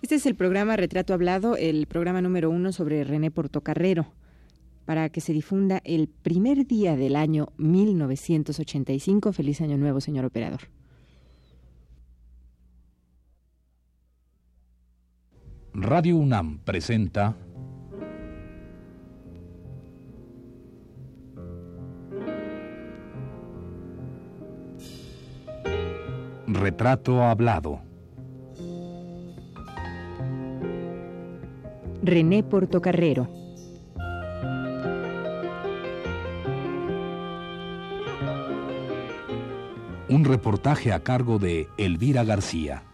Este es el programa Retrato Hablado, el programa número uno sobre René Portocarrero, para que se difunda el primer día del año 1985. Feliz año nuevo, señor operador. Radio UNAM presenta Retrato Hablado. René Portocarrero. Un reportaje a cargo de Elvira García.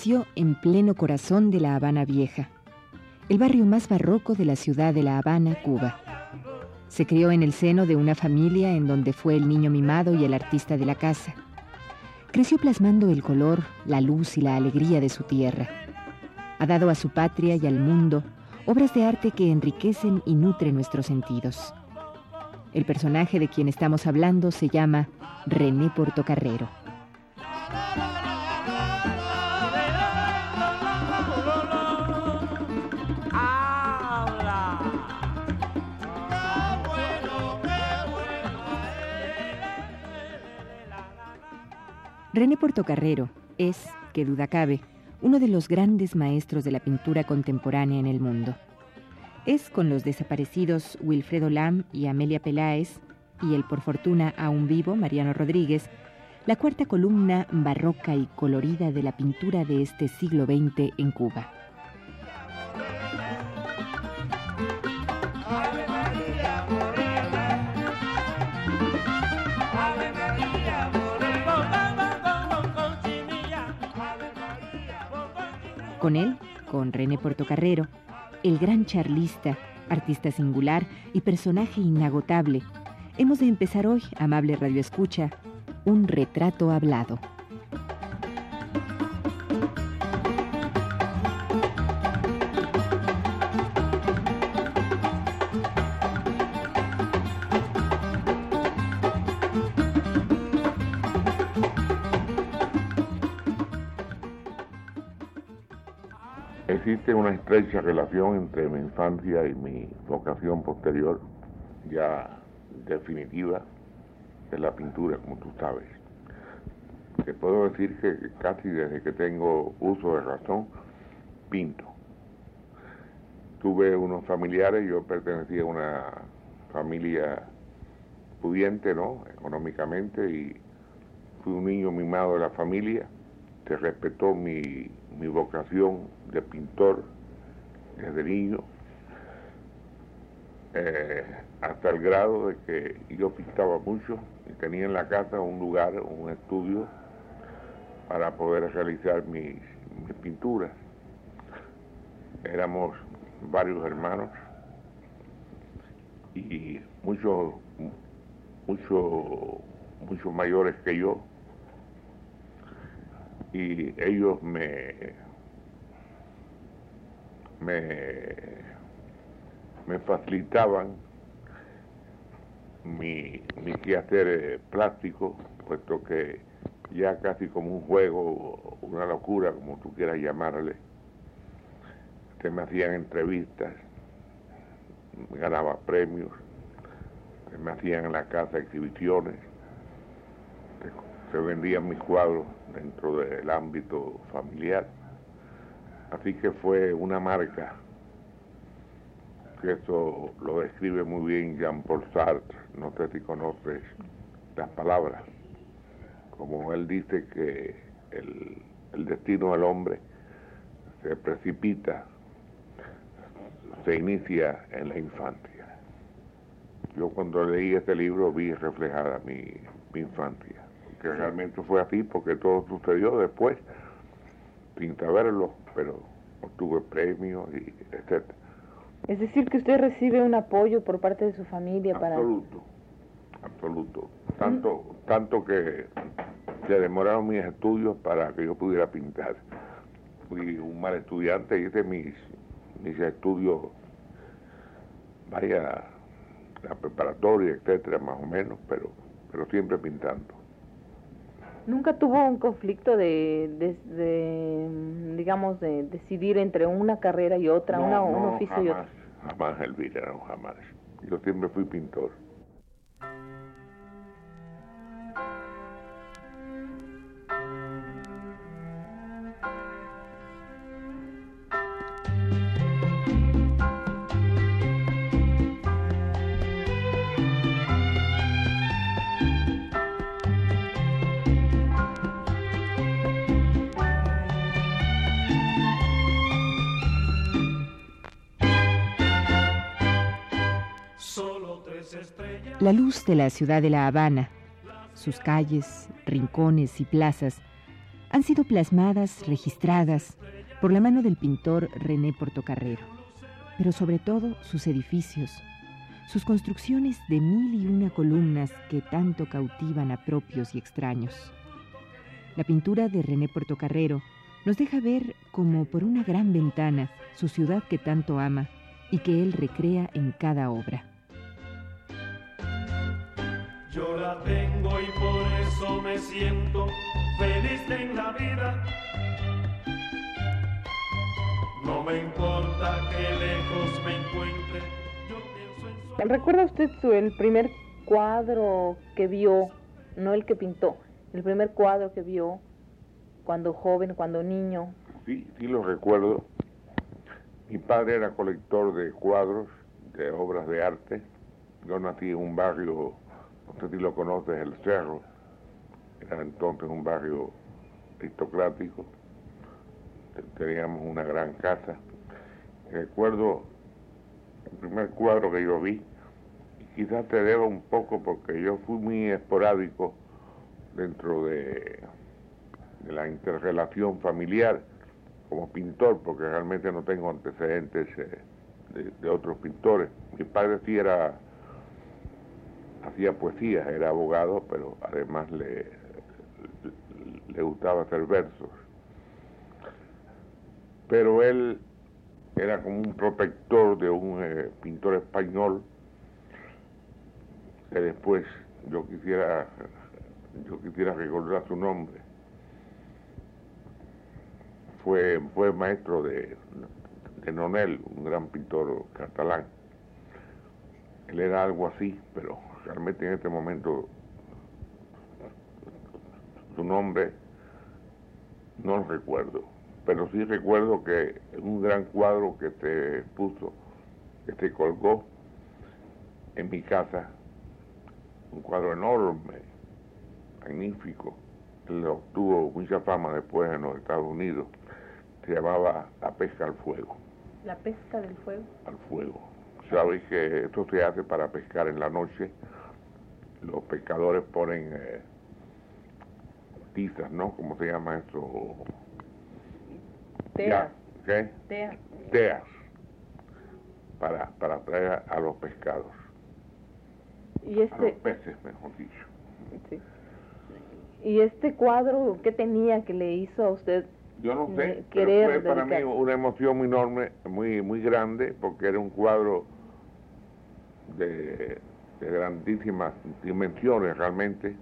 Nació en pleno corazón de La Habana Vieja, el barrio más barroco de la ciudad de La Habana, Cuba. Se crió en el seno de una familia en donde fue el niño mimado y el artista de la casa. Creció plasmando el color, la luz y la alegría de su tierra. Ha dado a su patria y al mundo obras de arte que enriquecen y nutren nuestros sentidos. El personaje de quien estamos hablando se llama René Portocarrero. René Portocarrero es, que duda cabe, uno de los grandes maestros de la pintura contemporánea en el mundo. Es con los desaparecidos Wilfredo Lam y Amelia Peláez, y el por fortuna aún vivo Mariano Rodríguez, la cuarta columna barroca y colorida de la pintura de este siglo XX en Cuba. Con él, con René Portocarrero, el gran charlista, artista singular y personaje inagotable, hemos de empezar hoy, amable Radio Escucha, un retrato hablado. Existe una estrecha relación entre mi infancia y mi vocación posterior, ya definitiva, de la pintura, como tú sabes. Te puedo decir que casi desde que tengo uso de razón, pinto. Tuve unos familiares, yo pertenecía a una familia pudiente, ¿no? Económicamente, y fui un niño mimado de la familia, se respetó mi, mi vocación de pintor desde niño, eh, hasta el grado de que yo pintaba mucho y tenía en la casa un lugar, un estudio para poder realizar mis, pinturas. Éramos varios hermanos y muchos, muchos, muchos mayores que yo y ellos me me, me facilitaban mi, mi quehacer eh, plástico, puesto que ya casi como un juego, una locura, como tú quieras llamarle, se me hacían entrevistas, ganaba premios, me hacían en la casa exhibiciones, se, vendían mis cuadros dentro del ámbito familiar. Así que fue una marca, que eso lo describe muy bien Jean-Paul Sartre, no sé si conoces las palabras, como él dice que el, destino del hombre se precipita, se inicia en la infancia. Yo cuando leí este libro vi reflejada mi infancia, que realmente fue así porque todo sucedió después, sin saberlo, pero obtuve premios y etcétera. Es decir, que usted recibe un apoyo por parte de su familia para... Absoluto, absoluto. Tanto, tanto que se demoraron mis estudios para que yo pudiera pintar. Fui un mal estudiante, hice mis, mis estudios, vaya, la preparatoria, etcétera, más o menos, pero, pero siempre pintando. ¿Nunca tuvo un conflicto de, de, de, digamos, de decidir entre una carrera y otra, No, una, no, un oficio y otro? Jamás, Elvira, no, jamás. Yo siempre fui pintor. La luz de la ciudad de La Habana, sus calles, rincones y plazas han sido plasmadas, registradas por la mano del pintor René Portocarrero, pero sobre todo sus edificios, sus construcciones de mil y una columnas que tanto cautivan a propios y extraños. La pintura de René Portocarrero nos deja ver como por una gran ventana su ciudad que tanto ama y que él recrea en cada obra. Yo la tengo y por eso me siento feliz en la vida. No me importa que lejos me encuentre, yo pienso en su ¿Recuerda usted su, el primer cuadro que vio, no el que pintó, el primer cuadro que vio cuando joven, cuando niño? Sí, sí lo recuerdo. Mi padre era colector de cuadros, de obras de arte. Yo nací en un barrio, si lo conoces, El Cerro. Era entonces un barrio aristocrático. Teníamos una gran casa. Recuerdo el primer cuadro que yo vi. Y quizás te debo un poco porque yo fui muy esporádico dentro de, la interrelación familiar como pintor, porque realmente no tengo antecedentes eh, de otros pintores. Mi padre sí era, hacía poesía, era abogado, pero además le, le gustaba hacer versos. Pero él era como un protector de un eh, pintor español que después yo quisiera yo quisiera recordar su nombre fue, fue maestro de, de Nonel, un gran pintor catalán. Él era algo así, pero realmente en este momento su nombre no lo recuerdo. Pero sí recuerdo que un gran cuadro que te puso, que te colgó en mi casa, un cuadro enorme, magnífico, él obtuvo mucha fama después en los Estados Unidos se llamaba la pesca al fuego. La pesca del fuego. Al fuego. Sabes que esto se hace para pescar en la noche. Los pescadores ponen eh, tizas, ¿no? ¿Cómo se llama eso? Tea. Ya, ¿Qué? Tea. Teas. Para, para atraer a, los pescados. Y A los este, peces, mejor dicho. sí. y este cuadro, ¿qué tenía que le hizo a usted? Yo no de sé, pero querer fue para mí una emoción muy enorme, muy muy grande, porque era un cuadro de, de grandísimas dimensiones realmente.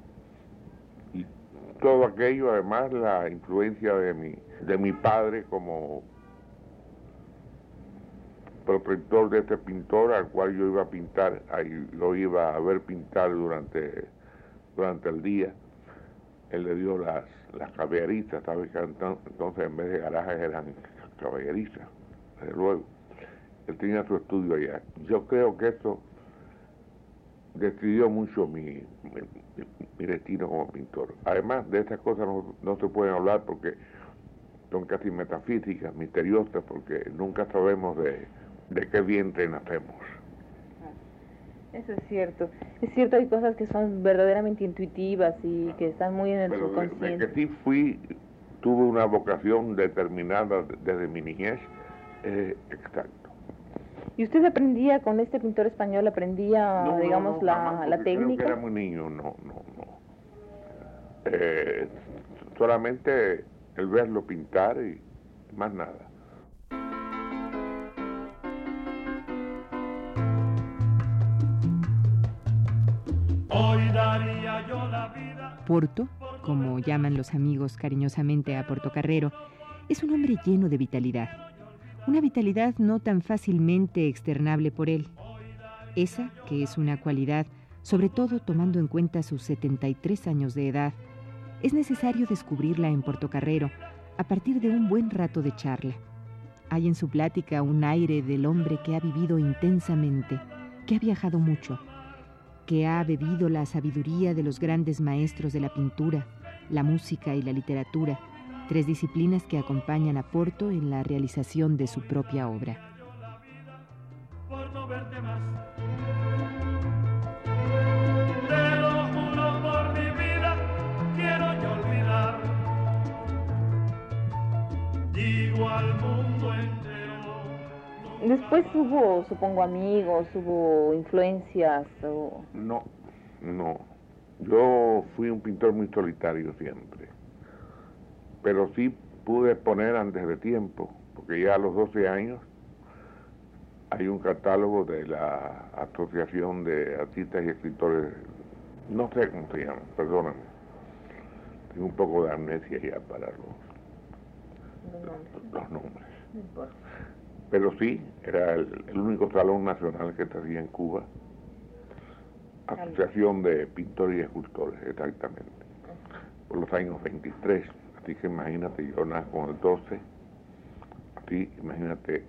Y todo aquello, además, la influencia de mi, de mi padre como protector de este pintor al cual yo iba a pintar, ahí lo iba a ver pintar durante, durante el día él le dio las, las caballerizas, ¿sabes? Entonces en vez de garajes eran caballerizas, desde luego. Él tenía su estudio allá. Yo creo que eso decidió mucho mi, mi, mi destino como pintor. Además de estas cosas no, no se pueden hablar porque son casi metafísicas, misteriosas, porque nunca sabemos de, de qué vientre nacemos. Eso es cierto. Es cierto, hay cosas que son verdaderamente intuitivas y que están muy en el Pero de, de subconsciente. que sí fui tuve una vocación determinada desde mi niñez, exacto. ¿Y usted aprendía con este pintor español, aprendía, digamos, la, la técnica? era muy niño, no, no, no. Eh, solamente el verlo pintar y más nada. Porto, como llaman los amigos cariñosamente a Portocarrero, es un hombre lleno de vitalidad. Una vitalidad no tan fácilmente externable por él. Esa, que es una cualidad, sobre todo tomando en cuenta sus 73 años de edad, es necesario descubrirla en Portocarrero a partir de un buen rato de charla. Hay en su plática un aire del hombre que ha vivido intensamente, que ha viajado mucho, que ha bebido la sabiduría de los grandes maestros de la pintura, la música y la literatura, tres disciplinas que acompañan a Porto en la realización de su propia obra. Después hubo, supongo, amigos, hubo influencias. O... No, no. Yo fui un pintor muy solitario siempre. Pero sí pude poner antes de tiempo, porque ya a los 12 años hay un catálogo de la Asociación de Artistas y Escritores, no sé cómo se llama, perdóname. Tengo un poco de amnesia ya para los, los nombres. Pero sí, era el, único salón nacional que tenía en Cuba. Asociación de Pintores y Escultores, exactamente. Por los años 23. Así que imagínate, yo nací con el 12. Así, imagínate,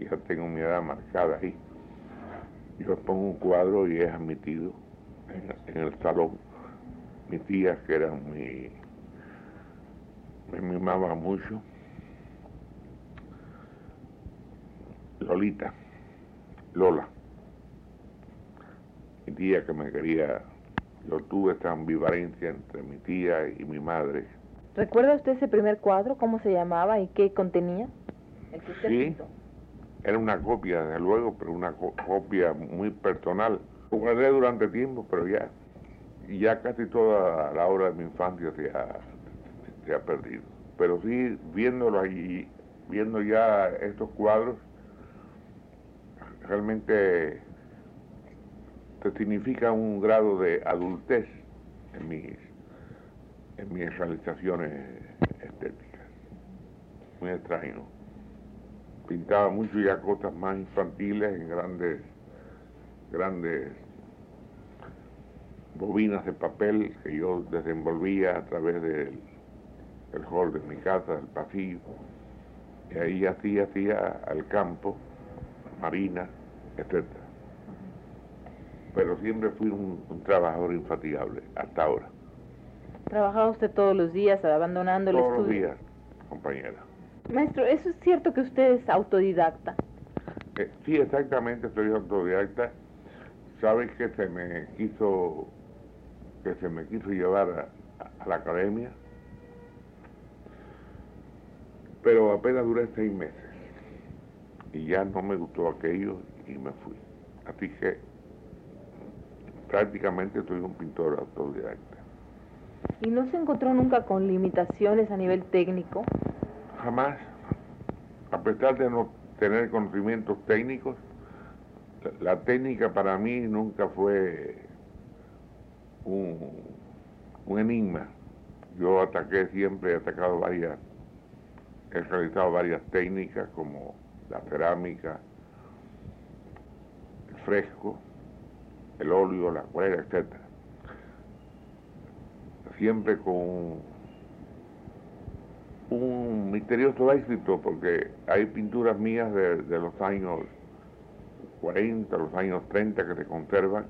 ya tengo mi edad marcada ahí. Yo pongo un cuadro y es admitido en, el salón. Mi tía, que era mi. me mimaba mucho Lolita, Lola, mi tía que me quería, yo tuve esta ambivalencia entre mi tía y mi madre. ¿Recuerda usted ese primer cuadro? ¿Cómo se llamaba y qué contenía? sí, era una copia, desde luego, pero una copia muy personal. Lo guardé durante tiempo, pero ya, ya casi toda la hora de mi infancia se ha, se ha perdido. Pero sí, viéndolo allí, viendo ya estos cuadros, realmente te significa un grado de adultez en mis, en mis realizaciones estéticas. Muy extraño. Pintaba mucho ya cosas más infantiles en grandes, grandes bobinas de papel que yo desenvolvía a través del el hall de mi casa, el pasillo. Y ahí así hacía al campo marina, etc. Pero siempre fui un, trabajador infatigable, hasta ahora. ¿Trabajaba usted todos los días abandonando el estudio? Todos los días, compañera. Maestro, ¿eso es cierto que usted es autodidacta? Eh, sí, exactamente, soy autodidacta. Sabes que se me quiso que se me quiso llevar a la academia, pero apenas duré seis meses y ya no me gustó aquello y me fui. Así que prácticamente soy un pintor autodidacta. ¿Y no se encontró nunca con limitaciones a nivel técnico? Jamás. A pesar de no tener conocimientos técnicos, la técnica para mí nunca fue un, enigma. Yo ataqué siempre, he atacado varias, he realizado varias técnicas como la cerámica, el fresco, el óleo, la acuarela, etc. Siempre con un misterioso éxito, porque hay pinturas mías de, los años 40, los años 30 que se conservan,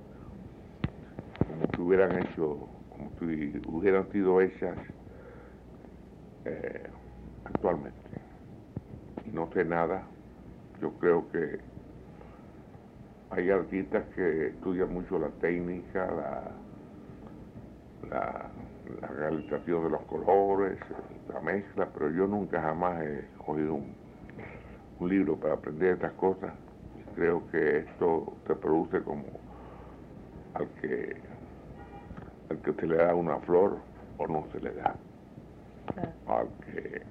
como si hubieran hecho, como si hubieran sido hechas eh, actualmente. No sé nada yo creo que hay artistas que estudian mucho la técnica, la, realización de los colores, la mezcla, pero yo nunca jamás he cogido un, un libro para aprender estas cosas. Creo que esto se produce como al que al que se le da una flor o no se le da, al que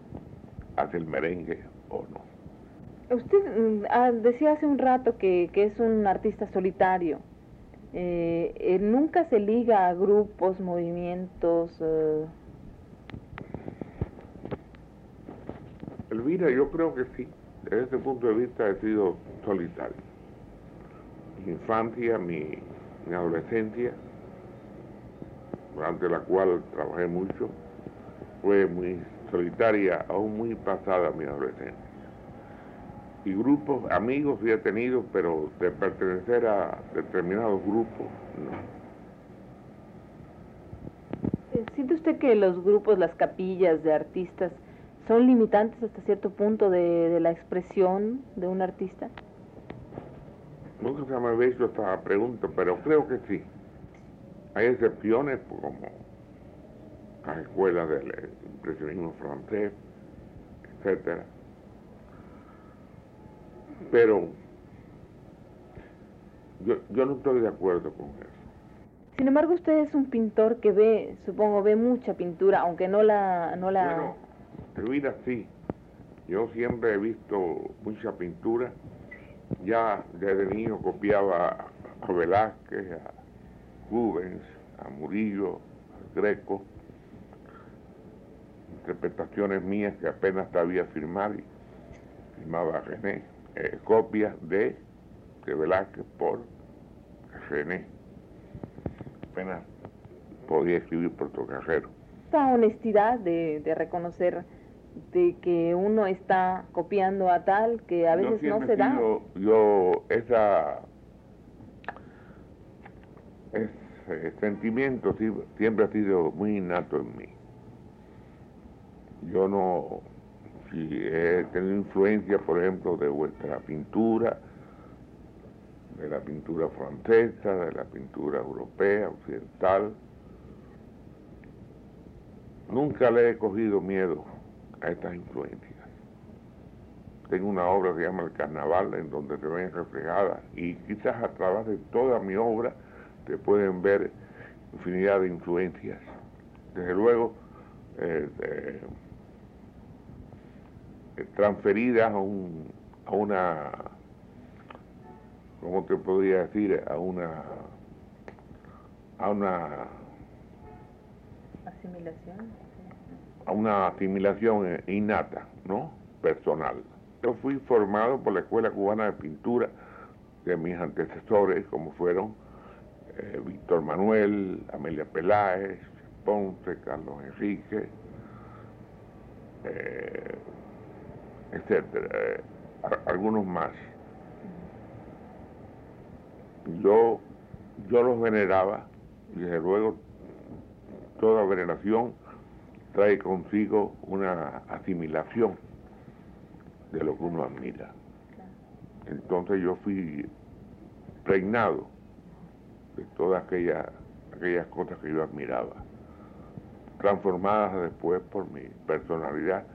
hace el merengue o no. Usted mm, ah, decía hace un rato que, que, es un artista solitario. Eh, eh, ¿Nunca se liga a grupos, movimientos? Eh? Elvira, yo creo que sí. Desde ese punto de vista he sido solitario. Mi infancia, mi, mi adolescencia, durante la cual trabajé mucho, fue muy solitaria, aún muy pasada mi adolescencia. Y grupos, amigos sí he tenido, pero de pertenecer a determinados grupos, no. Eh, ¿Siente usted que los grupos, las capillas de artistas, son limitantes hasta cierto punto de, la expresión de un artista? Nunca se me había hecho esta pregunta, pero creo que sí. Hay excepciones como las escuelas del impresionismo francés, etcétera. Pero yo, yo no estoy de acuerdo con eso. Sin embargo, usted es un pintor que ve, supongo, ve mucha pintura, aunque no la... No la... Bueno, sí. Yo siempre he visto mucha pintura. Ya desde niño copiaba a Velázquez, a Rubens, a Murillo, a Greco, interpretaciones mías que apenas sabía firmar y firmaba René, eh, copias de, de Velázquez por René. Apenas podía escribir por cajero. Esta honestidad de, de, reconocer de que uno está copiando a tal que a veces no se da. Yo, esa ese sentimiento siempre ha sido muy innato en mí. Yo no, si he tenido influencia, por ejemplo, de vuestra pintura, de la pintura francesa, de la pintura europea, occidental, nunca le he cogido miedo a estas influencias. Tengo una obra que se llama El Carnaval, en donde se ven reflejadas, y quizás a través de toda mi obra, se pueden ver infinidad de influencias. Desde luego, eh, eh, transferidas a, un, a una, ¿cómo te podría decir? A una, a una asimilación. A una asimilación innata, ¿no? Personal. Yo fui formado por la Escuela Cubana de Pintura de mis antecesores, como fueron eh, Víctor Manuel, Amelia Peláez, Ponce, Carlos Enrique, eh, etcétera, eh, algunos más. Yo, yo los veneraba y desde luego toda veneración trae consigo una asimilación de lo que uno admira. Entonces yo fui pregnado de todas aquellas, aquellas cosas que yo admiraba, transformadas después por mi personalidad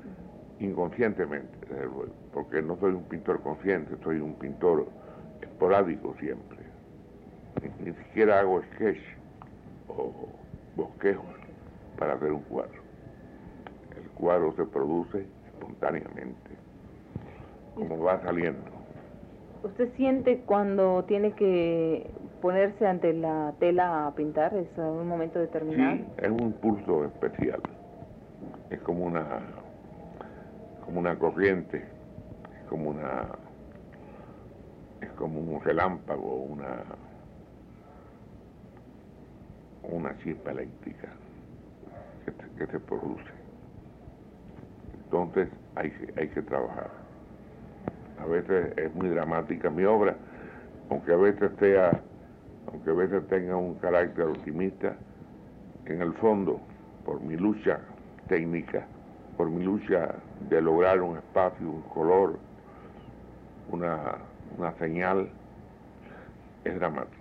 inconscientemente, porque no soy un pintor consciente, soy un pintor esporádico siempre. Ni, siquiera hago sketch o bosquejos para hacer un cuadro. El cuadro se produce espontáneamente, como va saliendo. ¿Usted siente cuando tiene que ponerse ante la tela a pintar? ¿Es un momento determinado? Sí, es un pulso especial. Es como una, como una corriente, es como una, es como un relámpago, una, una chispa eléctrica que, se produce. Entonces hay, hay que trabajar. A veces es muy dramática mi obra, aunque a veces sea aunque a veces tenga un carácter optimista, en el fondo, por mi lucha técnica, por mi lucha de lograr un espacio, un color, una, una señal, es dramática.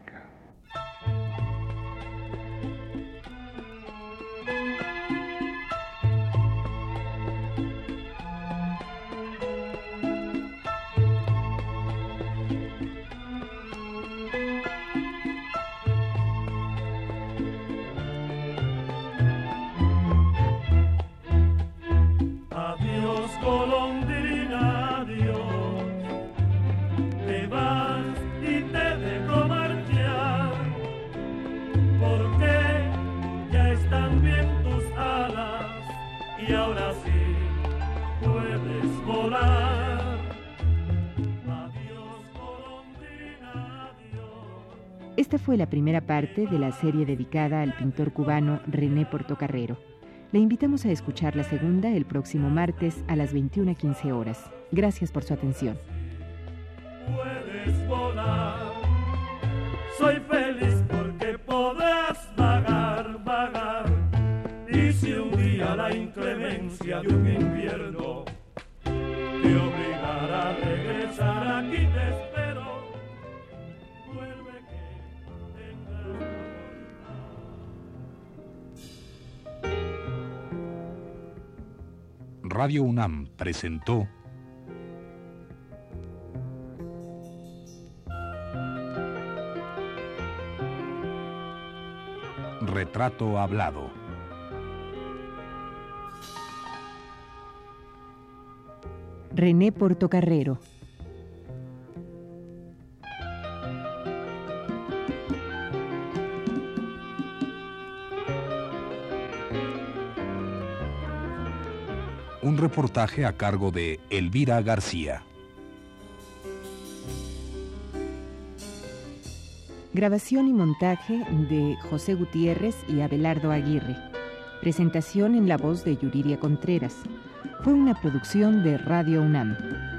La primera parte de la serie dedicada al pintor cubano René Portocarrero. Le invitamos a escuchar la segunda el próximo martes a las 21.15 horas. Gracias por su atención. Puedes volar, soy feliz porque podrás vagar, vagar. Y la inclemencia de un Radio UNAM presentó Retrato Hablado. René Portocarrero. Un reportaje a cargo de Elvira García. Grabación y montaje de José Gutiérrez y Abelardo Aguirre. Presentación en la voz de Yuriria Contreras. Fue una producción de Radio UNAM.